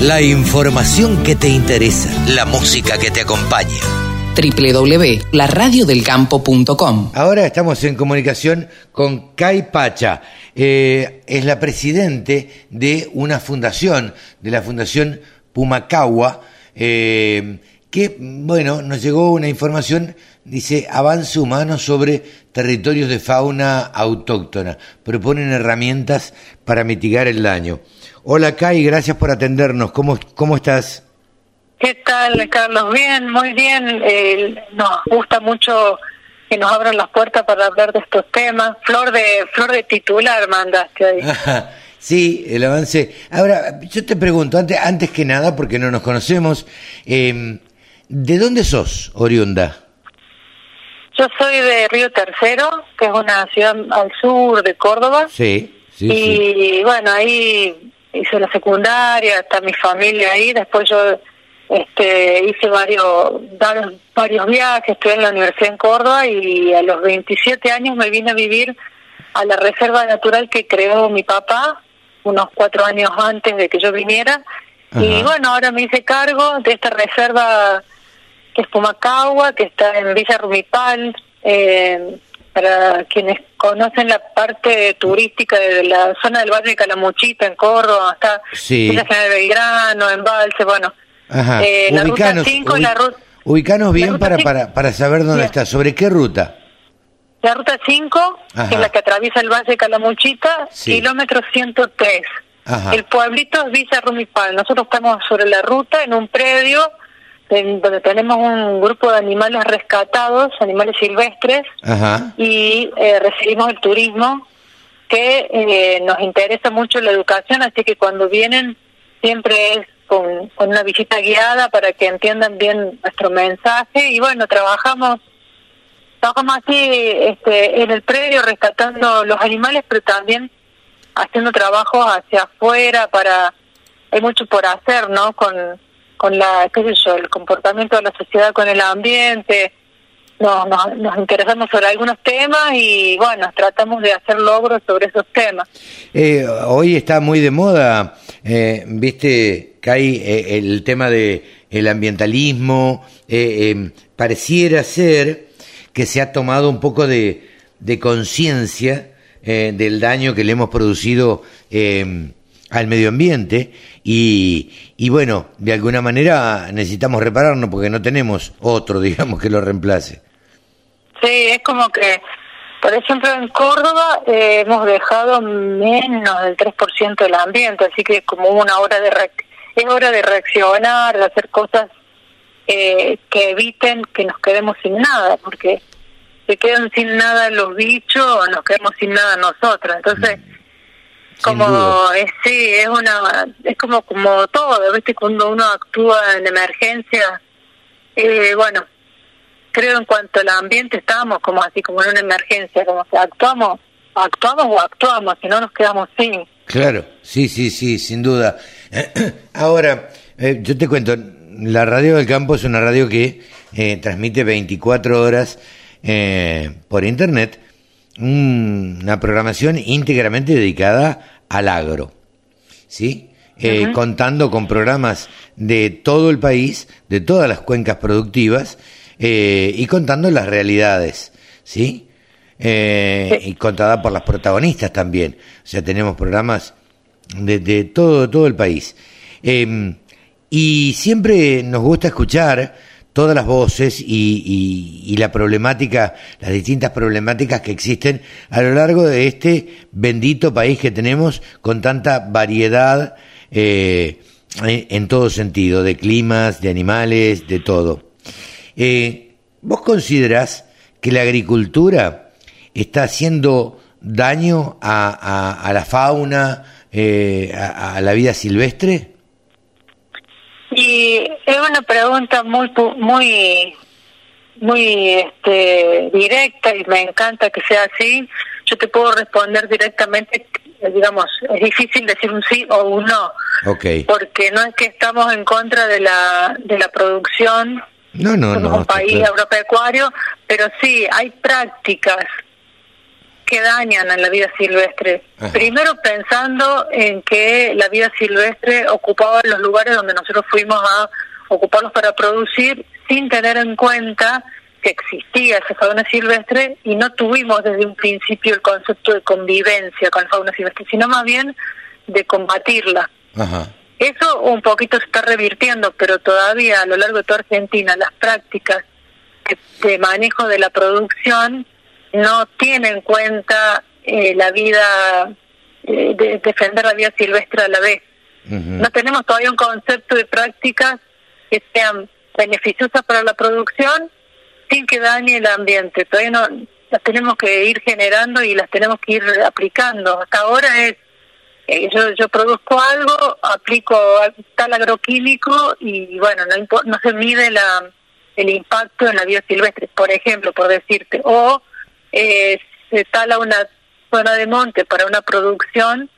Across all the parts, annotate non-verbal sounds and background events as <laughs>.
La información que te interesa, la música que te acompaña. www.laradiodelcampo.com Ahora estamos en comunicación con Kai Pacha. Eh, es la presidente de una fundación, de la Fundación Pumacagua, eh, que, bueno, nos llegó una información, dice, avance humano sobre territorios de fauna autóctona. Proponen herramientas para mitigar el daño. Hola Kai, gracias por atendernos. ¿Cómo, cómo estás? ¿Qué tal, Carlos? Bien, muy bien. Eh, nos gusta mucho que nos abran las puertas para hablar de estos temas. Flor de flor de titular mandaste ahí. <laughs> sí, el avance. Ahora, yo te pregunto, antes, antes que nada, porque no nos conocemos, eh, ¿de dónde sos, oriunda? Yo soy de Río Tercero, que es una ciudad al sur de Córdoba. Sí, sí. Y bueno, ahí hice la secundaria, está mi familia ahí, después yo este, hice varios, varios viajes, estuve en la universidad en Córdoba y a los 27 años me vine a vivir a la reserva natural que creó mi papá, unos cuatro años antes de que yo viniera. Y bueno, ahora me hice cargo de esta reserva que es Pumacagua, que está en Villa Rumipal, eh, para quienes conocen la parte turística de la zona del Valle de Calamuchita, en Córdoba, está sí. la de Belgrano, en Valse, bueno. Ajá. Eh, la ruta 5 la ruta... Ubicanos bien para, para, para saber dónde está. ¿Sobre qué ruta? La ruta 5, que es la que atraviesa el Valle de Calamuchita, kilómetro 103. Ajá. El pueblito es Villa Rumipal. Nosotros estamos sobre la ruta, en un predio donde tenemos un grupo de animales rescatados, animales silvestres, y eh, recibimos el turismo, que eh, nos interesa mucho la educación, así que cuando vienen siempre es con, con una visita guiada para que entiendan bien nuestro mensaje y bueno, trabajamos trabajamos así este, en el predio rescatando los animales, pero también haciendo trabajos hacia afuera para hay mucho por hacer, ¿no? Con con la, qué sé yo, el comportamiento de la sociedad con el ambiente. Nos, nos, interesamos sobre algunos temas y bueno, tratamos de hacer logros sobre esos temas. Eh, hoy está muy de moda, eh, viste, Kai, eh, el tema de el ambientalismo, eh, pareciera ser que se ha tomado un poco de, de conciencia del daño que le hemos producido al medio ambiente y, y bueno, de alguna manera necesitamos repararnos porque no tenemos otro, <laughs> digamos, que lo reemplace. Sí, es como que, por ejemplo, en Córdoba eh, hemos dejado menos del 3% del ambiente, así que es como una hora de es hora de reaccionar, de hacer cosas eh, que eviten que nos quedemos sin nada, porque se quedan sin nada los bichos, nos quedamos sin nada nosotros. Entonces, como es, sí es una es como como todo viste cuando uno actúa en emergencia eh, bueno creo en cuanto al ambiente estamos como así como en una emergencia como que actuamos actuamos o actuamos si no nos quedamos sin. Claro sí sí sí sin duda. <clears throat> Ahora eh, yo te cuento la radio del campo es una radio que eh, transmite 24 horas eh, por internet una programación íntegramente dedicada al agro, ¿sí? Eh, contando con programas de todo el país, de todas las cuencas productivas, eh, y contando las realidades, ¿sí? Eh, y contada por las protagonistas también. O sea, tenemos programas de, de todo, todo el país. Em, y siempre nos gusta escuchar todas las voces y, la problemática, las distintas problemáticas que existen a lo largo de este bendito país que tenemos con tanta variedad eh, en todo sentido, de climas, de animales, de todo. Eh, ¿Vos considerás que la agricultura está haciendo daño a, la fauna, eh, a la vida silvestre? Es una pregunta muy muy muy este, directa y me encanta que sea así. Yo te puedo responder directamente, digamos, es difícil decir un sí o un no. Okay. Porque no es que estamos en contra de la de la producción. No, no, Somos no. un país agropecuario, pero sí hay prácticas que dañan a la vida silvestre. Primero pensando en que la vida silvestre ocupaba los lugares donde nosotros fuimos a ocuparlos para producir sin tener en cuenta que existía esa fauna silvestre y no tuvimos desde un principio el concepto de convivencia con la fauna silvestre, sino más bien de combatirla. Eso un poquito se está revirtiendo, pero todavía a lo largo de toda Argentina las prácticas de manejo de la producción no tienen en cuenta eh, la vida, eh, de defender la vida silvestre a la vez. No tenemos todavía un concepto de prácticas que sean beneficiosas para la producción sin que dañe el ambiente. Todavía no las tenemos que ir generando y las tenemos que ir aplicando. Hasta ahora es eh, yo, yo produzco algo, aplico tal agroquímico y bueno, no, no se mide la, el impacto en la vida silvestre, por ejemplo, por decirte, o eh, se tala una zona de monte para una producción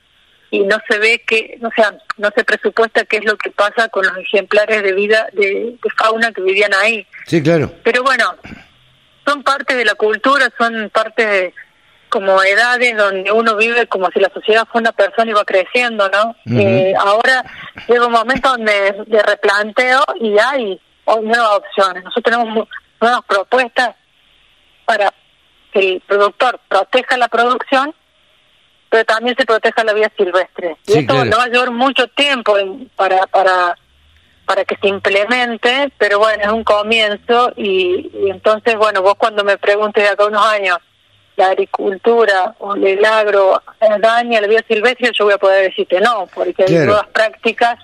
y no se ve que, o sea, no se presupuesta qué es lo que pasa con los ejemplares de vida de, fauna que vivían ahí. Sí, claro. Pero bueno, son parte de la cultura, son parte de como edades donde uno vive como si la sociedad fuera una persona y va creciendo, ¿no? eh, ahora llega un momento donde de replanteo y hay nuevas opciones. Nosotros tenemos nuevas propuestas para que el productor proteja la producción, pero también se proteja la vida silvestre. y esto va a llevar mucho tiempo para, para, para que se implemente, pero bueno, es un comienzo y, entonces, bueno, vos cuando me preguntes de acá unos años, la agricultura o el agro daña la vida silvestre, yo voy a poder decirte no, porque hay nuevas prácticas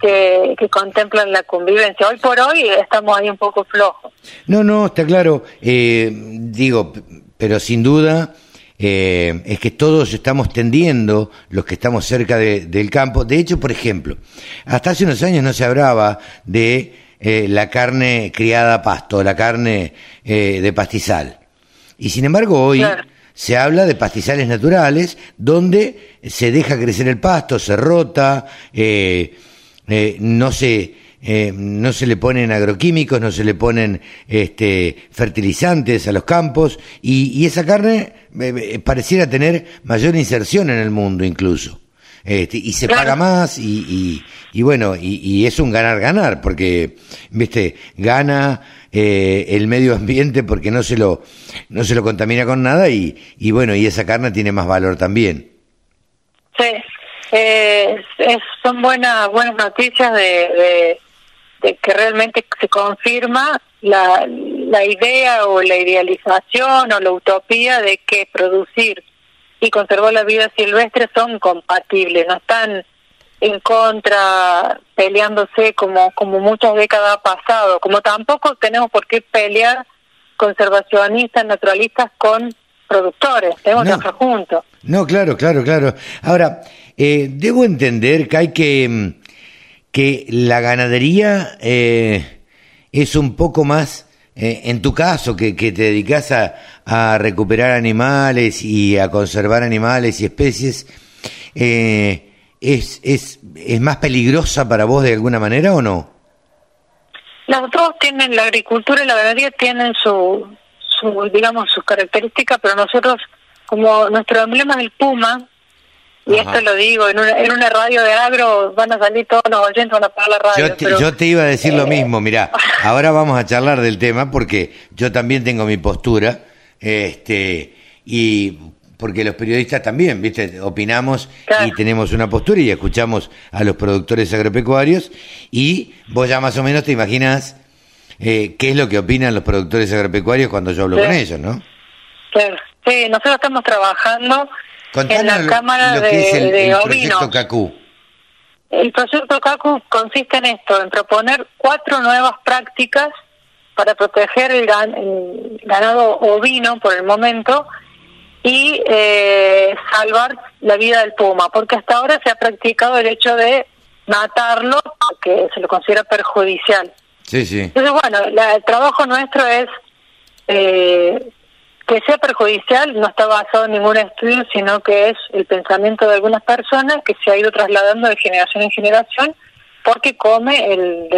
que, contemplan la convivencia. Hoy por hoy estamos ahí un poco flojos. No, no, está claro. Eh, digo, pero sin duda eh, es que todos estamos tendiendo, los que estamos cerca del campo. De hecho, por ejemplo, hasta hace unos años no se hablaba de eh, la carne criada a pasto, la carne de pastizal. Y sin embargo, hoy se habla de pastizales naturales donde se deja crecer el pasto, se rota, eh, eh, no se eh, no se le ponen agroquímicos, no se le ponen este, fertilizantes a los campos y, esa carne eh, pareciera tener mayor inserción en el mundo incluso. Este, y se paga más y, y, bueno, y, es un ganar-ganar porque, viste, gana el medio ambiente porque no se lo, no se lo contamina con nada y, y bueno, y esa carne tiene más valor también. Sí, eh, son buenas buenas noticias de, de, que realmente se confirma la, la idea o la idealización o la utopía de que producir y conservar la vida silvestre son compatibles, no están en contra peleándose como como muchas décadas ha pasado, como tampoco tenemos por qué pelear conservacionistas, naturalistas con productores, tenemos que trabajar juntos. No, claro, claro, claro. Ahora, eh, debo entender que que, mm, que la ganadería eh, es un poco más, eh, en tu caso, que, que te dedicas a, recuperar animales y a conservar animales y especies, es, es, ¿es más peligrosa para vos de alguna manera o no? Las dos tienen, la agricultura y la ganadería tienen su, su digamos, sus características, pero nosotros, como nuestro emblema es el puma, y esto lo digo, en una, en una radio de agro van a salir todos los oyentes, van a pagar la radio. Yo te, yo te iba a decir lo eh, mismo, mira, <laughs> ahora vamos a charlar del tema porque yo también tengo mi postura, este, y porque los periodistas también, viste, opinamos y tenemos una postura y escuchamos a los productores agropecuarios y vos ya más o menos te imaginas eh, qué es lo que opinan los productores agropecuarios cuando yo hablo con ellos, ¿no? Sí, nosotros estamos trabajando en la Cámara de, el, proyecto CACU. El proyecto CACU consiste en esto, en proponer cuatro nuevas prácticas para proteger el, ganado ovino por el momento y eh, salvar la vida del puma, porque hasta ahora se ha practicado el hecho de matarlo, que se lo considera perjudicial. Sí, sí. Entonces, bueno, el trabajo nuestro es eh, que sea perjudicial no está basado en ningún estudio, sino que es el pensamiento de algunas personas que se ha ido trasladando de generación en generación porque come el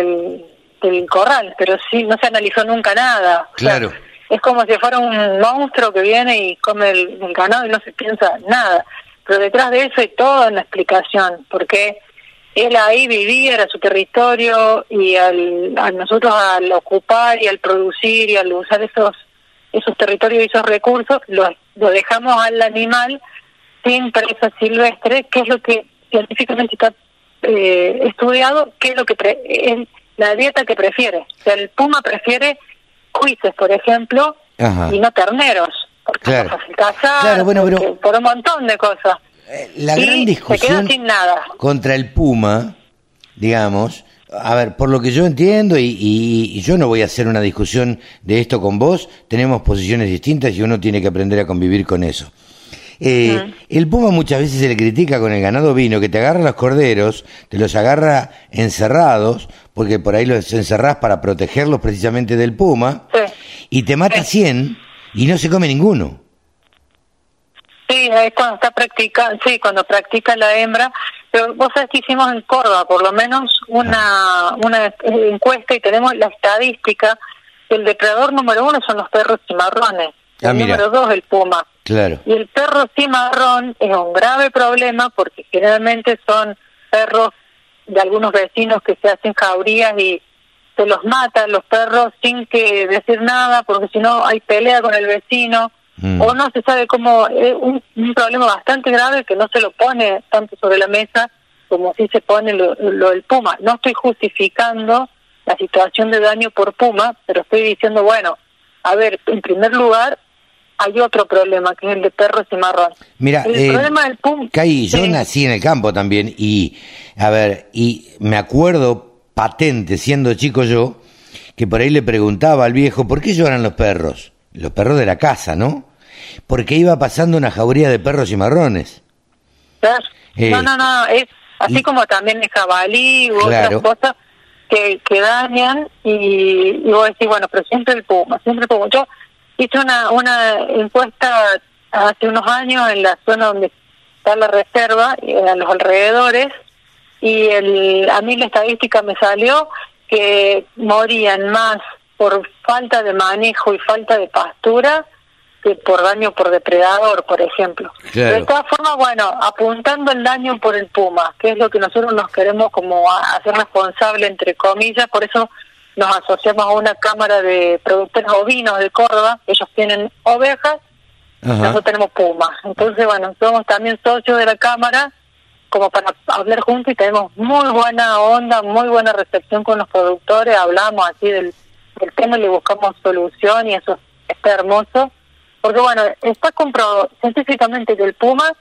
del, corral, pero sí no se analizó nunca nada. Claro. es como si fuera un monstruo que viene y come el, ganado y no se piensa nada. Pero detrás de eso hay toda una explicación, porque él ahí vivía, era su territorio, y al, a nosotros al ocupar y al producir y al usar esos esos territorios y esos recursos, lo, lo dejamos al animal sin presa silvestre, que es lo que científicamente está eh, estudiado, que es lo que es la dieta que prefiere. O sea, el puma prefiere cuises, por ejemplo, y no terneros, porque claro. claro, bueno, pero... por un montón de cosas. Eh, la gran discusión sin nada. contra el puma, digamos, a ver, por lo que yo entiendo, y, y, yo no voy a hacer una discusión de esto con vos, tenemos posiciones distintas y uno tiene que aprender a convivir con eso. Eh, el puma muchas veces se le critica con el ganado vino, que te agarra los corderos, te los agarra encerrados, porque por ahí los encerrás para protegerlos precisamente del puma, y te mata 100 y no se come ninguno. Sí, es cuando está practicando, sí, cuando practica la hembra, pero vos sabés que hicimos en Córdoba por lo menos una, una encuesta y tenemos la estadística el depredador número uno son los perros cimarrones, ah, el número dos el puma. Claro. Y el perro cimarrón es un grave problema porque generalmente son perros de algunos vecinos que se hacen jaurías y se los matan los perros sin que decir nada porque si no hay pelea con el vecino Mm. o no se sabe cómo, es un, problema bastante grave que no se lo pone tanto sobre la mesa como si se pone lo, del Puma. No estoy justificando la situación de daño por Puma, pero estoy diciendo, bueno, a ver, en primer lugar, hay otro problema, que es el de perros y marrón. Mira, el eh, problema del Puma... yo nací en el campo también y, a ver, y me acuerdo patente, siendo chico yo, que por ahí le preguntaba al viejo, ¿por qué lloran los perros? Los perros de la casa, ¿no? porque iba pasando una jauría de perros y marrones. Eh, no, no, no, es así como también el jabalí u otras cosas que, que dañan y, y vos decís, bueno, pero siempre el puma, siempre el puma. Yo hice una, una encuesta hace unos años en la zona donde está la reserva, a los alrededores, y el, a mí la estadística me salió que morían más por falta de manejo y falta de pastura por daño por depredador, por ejemplo. De todas formas, bueno, apuntando el daño por el puma, que es lo que nosotros nos queremos como hacer responsable, entre comillas, por eso nos asociamos a una cámara de productores ovinos de Córdoba, ellos tienen ovejas, nosotros tenemos pumas. Entonces, bueno, somos también socios de la cámara como para hablar juntos y tenemos muy buena onda, muy buena recepción con los productores, hablamos así del, del tema y le buscamos solución y eso está hermoso porque bueno, está comprobado científicamente que el puma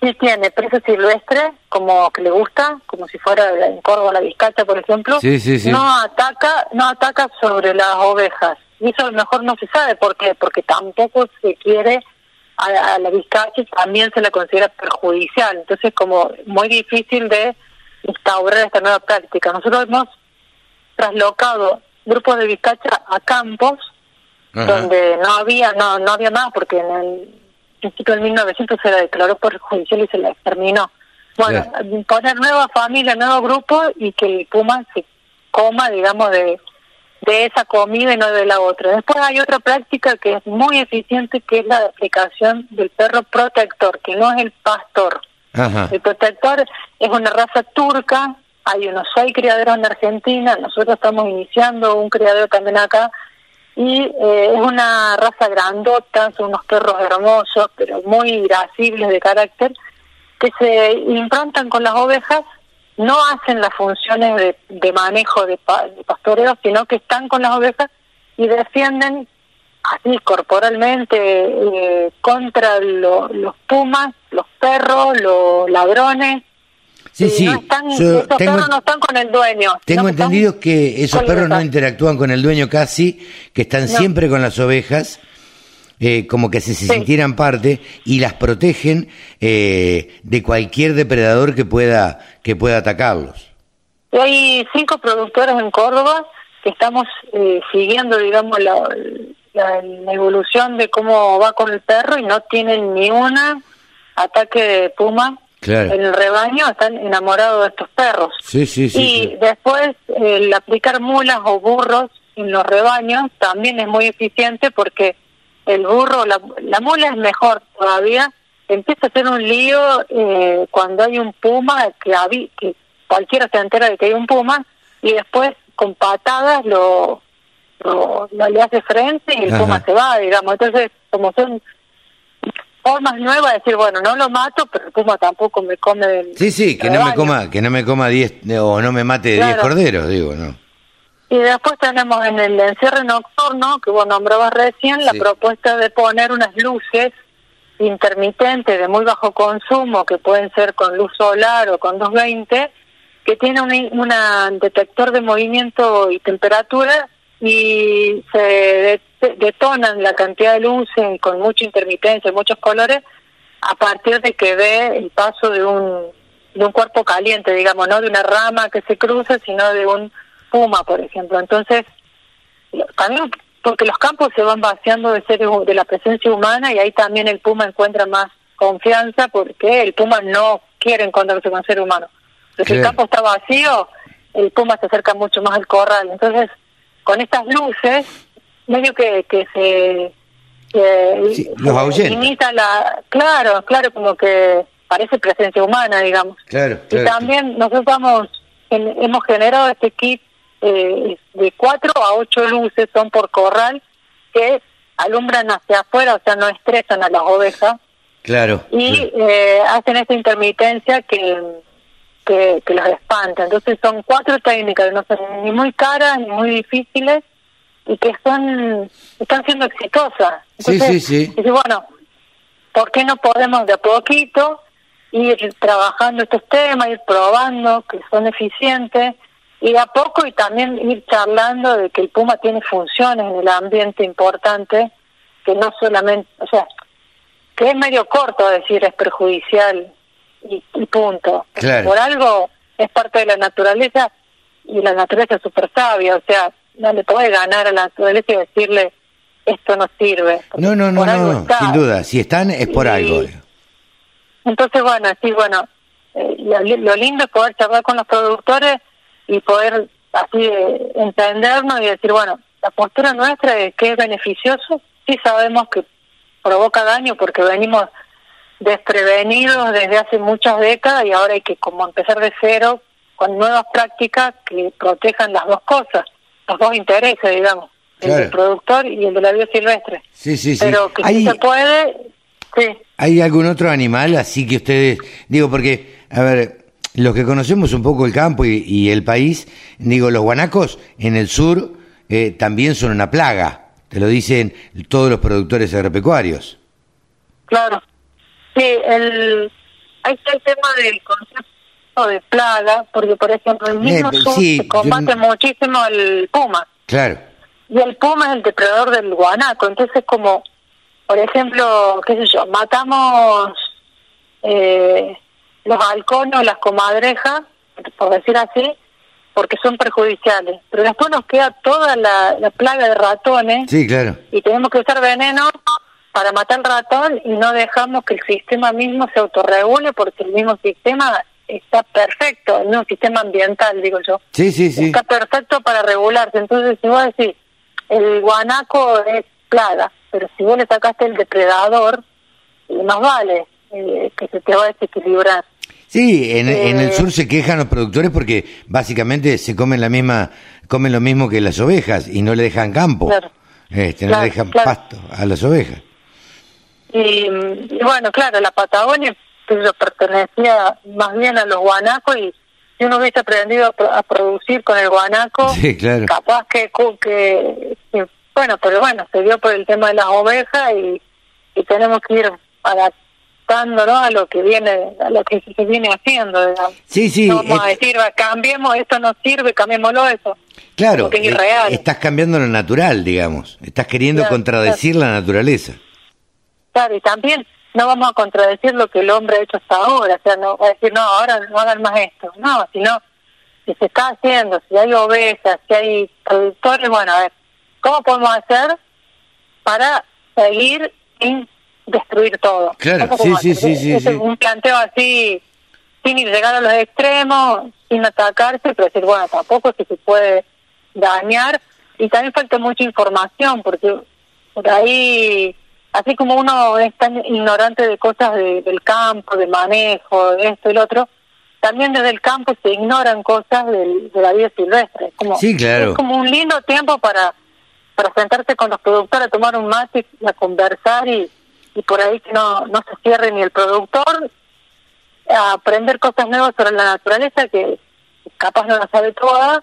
sí tiene presa silvestre, como que le gusta, como si fuera en Córdoba la vizcacha, por ejemplo, no ataca, no ataca sobre las ovejas. Y eso a lo mejor no se sabe por qué, porque tampoco se quiere a, la vizcacha también se la considera perjudicial. Entonces, como muy difícil de instaurar esta nueva práctica. Nosotros hemos traslocado grupos de vizcacha a campos donde no había no no había más porque en el principio del 1900 se la declaró por judicial y se la exterminó. Bueno, poner nueva familia, nuevo grupo y que el puma se coma, digamos, de, de esa comida y no de la otra. Después hay otra práctica que es muy eficiente, que es la aplicación del perro protector, que no es el pastor. El protector es una raza turca, hay unos seis criaderos en Argentina, nosotros estamos iniciando un criadero también acá, y eh, es una raza grandota, son unos perros hermosos, pero muy irascibles de carácter, que se implantan con las ovejas, no hacen las funciones de, manejo de, pastoreo, sino que están con las ovejas y defienden así corporalmente eh, contra los pumas, los perros, los ladrones, Sí, sí. No están, esos perros no están con el dueño. Tengo entendido que esos perros no interactúan con el dueño casi, que están siempre con las ovejas. Eh, como que se, sintieran parte y las protegen eh, de cualquier depredador que pueda que pueda atacarlos. Hay cinco productores en Córdoba que estamos eh, siguiendo, digamos, la, la, evolución de cómo va con el perro y no tienen ni una ataque de puma en el rebaño están enamorados de estos perros. Sí, sí, sí. Y después el aplicar mulas o burros en los rebaños también es muy eficiente porque el burro, la, la mula es mejor todavía, empieza a ser un lío eh, cuando hay un puma que, que cualquiera se entera de que hay un puma y después con patadas lo, lo, le hace frente y el puma se va, digamos. Entonces, como son formas nuevas de decir, bueno, no lo mato, pero el puma tampoco me come del Sí, sí, que no me coma, que no me coma 10 o no me mate 10 corderos, digo, ¿no? Y después tenemos en el encierre nocturno, que vos nombrabas recién, la propuesta de poner unas luces intermitentes de muy bajo consumo, que pueden ser con luz solar o con 220, que tiene un detector de movimiento y temperatura y se detonan la cantidad de luces con mucha intermitencia, muchos colores, a partir de que ve el paso de un, de un cuerpo caliente, digamos, no de una rama que se cruza, sino de un puma, por ejemplo. Entonces, también porque los campos se van vaciando de seres de la presencia humana y ahí también el puma encuentra más confianza porque el puma no quiere encontrarse con ser humano. Si el campo está vacío, el puma se acerca mucho más al corral. Entonces, con estas luces, medio que, que se sí, los imita la claro claro como que parece presencia humana digamos claro, y también nosotros vamos hemos generado este kit eh, de cuatro a ocho luces son por corral que alumbran hacia afuera, o sea, no estresan a las ovejas. Claro. Y Eh, hacen esta intermitencia que, que, que los espanta. Entonces son cuatro técnicas que no son ni muy caras ni muy difíciles y que son están siendo exitosas. sí, sí, sí. Y bueno, ¿por qué no podemos de a poquito ir trabajando estos temas, ir probando que son eficientes? y a poco y también ir charlando de que el Puma tiene funciones en el ambiente importante, que no solamente, o sea, que es medio corto decir es perjudicial y, punto. Por algo es parte de la naturaleza y la naturaleza es súper sabia, o sea, no le puede ganar a la naturaleza y decirle esto no sirve. No, no, no, no, sin duda, si están es por algo. Entonces, bueno, sí, bueno, eh, lo lindo es poder charlar con los productores y poder así entendernos y decir, bueno, la postura nuestra es que es beneficioso, sí sabemos que provoca daño porque venimos desprevenidos desde hace muchas décadas y ahora hay que como empezar de cero con nuevas prácticas que protejan las dos cosas, los dos intereses, digamos, el del productor y el de la vida silvestre. Sí, sí, sí. Pero que si se puede, sí. ¿Hay algún otro animal así que ustedes, digo, porque, a ver, los que conocemos un poco el campo y, el país, digo, los guanacos en el sur eh, también son una plaga, te lo dicen todos los productores agropecuarios. Claro, sí, el, ahí está el tema del concepto de plaga, porque por ejemplo el mismo eh, sur se combate muchísimo el puma. Claro. Y el puma es el depredador del guanaco, entonces como, por ejemplo, qué sé yo, matamos... Eh, los halcones las comadrejas, por decir así, porque son perjudiciales. Pero después nos queda toda la, plaga de ratones. Sí, claro. Y tenemos que usar veneno para matar el ratón y no dejamos que el sistema mismo se autorregule porque el mismo sistema está perfecto, no sistema ambiental, digo yo. Sí, sí, sí. Está perfecto para regularse. Entonces, si vos decís, el guanaco es plaga, pero si vos le sacaste el depredador, más vale eh, que se te va a desequilibrar. Sí, en, en, el eh, sur se quejan los productores porque básicamente se comen la misma, comen lo mismo que las ovejas y no le dejan campo, este, no le dejan pasto a las ovejas. Y, bueno, claro, la Patagonia pertenecía más bien a los guanacos y si uno hubiese aprendido a, producir con el guanaco, capaz que, que, bueno, pero bueno, se dio por el tema de las ovejas y, y tenemos que ir ¿no? a lo que viene a lo que se viene haciendo digamos. sí sí no vamos a decir cambiemos esto no sirve cambiémoslo eso claro es irreal. estás cambiando lo natural digamos estás queriendo contradecir la naturaleza claro y también no vamos a contradecir lo que el hombre ha hecho hasta ahora o sea no va a decir no ahora no hagan más esto no sino si se está haciendo si hay ovejas si hay productores bueno a ver cómo podemos hacer para seguir sin destruir todo. Claro, sí, sí, sí, sí, es un planteo así, sin ir llegar a los extremos, sin atacarse, pero decir, bueno, tampoco si se puede dañar, y también falta mucha información, porque por ahí, así como uno es tan ignorante de cosas del campo, de manejo, de esto y lo otro, también desde el campo se ignoran cosas de la vida silvestre. Como, sí, claro. Es como un lindo tiempo para, para sentarse con los productores a tomar un mate y a conversar y, y por ahí que no, no se cierre ni el productor, a aprender cosas nuevas sobre la naturaleza que capaz no la sabe toda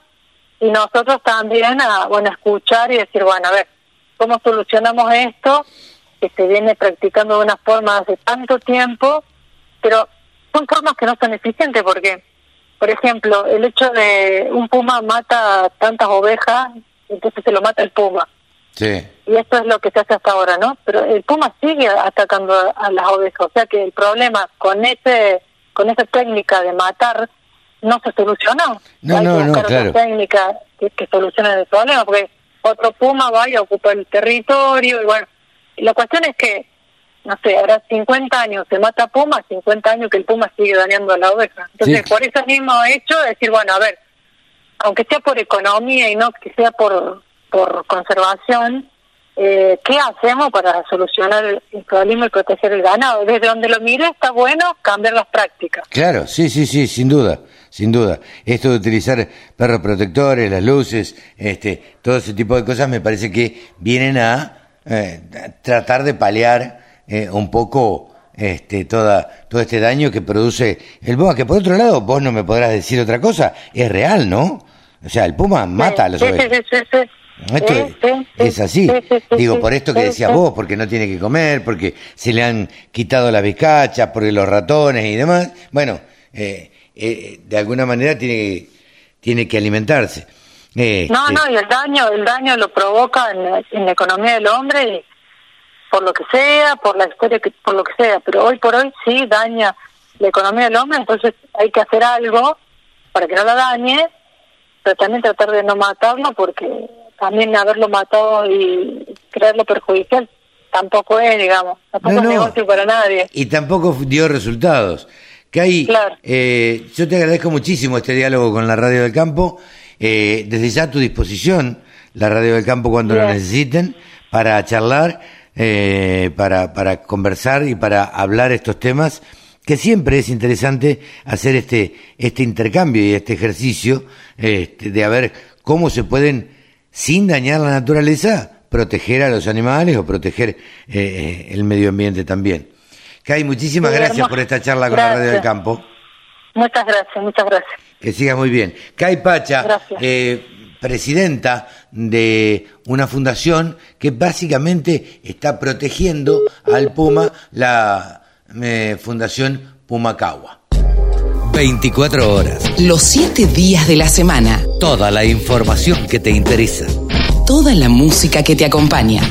y nosotros también a bueno escuchar y decir bueno a ver cómo solucionamos esto que se viene practicando de una forma hace tanto tiempo pero son formas que no son eficientes porque por ejemplo el hecho de un puma mata tantas ovejas entonces se lo mata el puma sí. y esto es lo que se hace hasta ahora no pero el puma sigue atacando a, las ovejas o sea que el problema con ese con esa técnica de matar no se solucionó. No, Hay no, que buscar no, claro. otra técnica que, que solucione el problema, porque otro puma va y ocupa el territorio, y bueno, la cuestión es que, no sé, ahora 50 años se mata puma, 50 años que el puma sigue dañando a la oveja. Entonces, por ese mismo hecho, decir, bueno, a ver, aunque sea por economía y no que sea por, por conservación, eh, ¿qué hacemos para solucionar el, problema y proteger el ganado? Desde donde lo mire está bueno cambiar las prácticas. Claro, sí, sí, sí, sin duda, sin duda. Esto de utilizar perros protectores, las luces, este, todo ese tipo de cosas me parece que vienen a eh, tratar de paliar eh, un poco este, toda, todo este daño que produce el puma, que por otro lado, vos no me podrás decir otra cosa, es real, ¿no? O sea, el puma mata a los sí, esto es, así. Digo, por esto que decías vos, porque no tiene que comer, porque se le han quitado las bizcachas, porque los ratones y demás. Bueno, eh, eh, de alguna manera tiene, tiene que alimentarse. Eh, no, no, y el daño, el daño lo provoca en, la economía del hombre, por lo que sea, por la historia, que, por lo que sea. Pero hoy por hoy sí daña la economía del hombre, entonces hay que hacer algo para que no la dañe, pero también tratar de no matarlo porque también haberlo matado y creerlo perjudicial tampoco es, digamos, tampoco es negocio para nadie. Y tampoco dio resultados. Que hay, eh, yo te agradezco muchísimo este diálogo con la Radio del Campo, eh, desde ya a tu disposición, la Radio del Campo cuando lo necesiten, para charlar, eh, para, para conversar y para hablar estos temas, que siempre es interesante hacer este, este intercambio y este ejercicio este, de a ver cómo se pueden sin dañar la naturaleza, proteger a los animales o proteger eh, eh, el medio ambiente también. Kai, muchísimas gracias por esta charla con la Radio del Campo. Muchas gracias, muchas gracias. Que siga muy bien. Kai Pacha, eh, presidenta de una fundación que básicamente está protegiendo al Puma, la Fundación Pumacagua. 24 horas. Los 7 días de la semana. Toda la información que te interesa. Toda la música que te acompaña.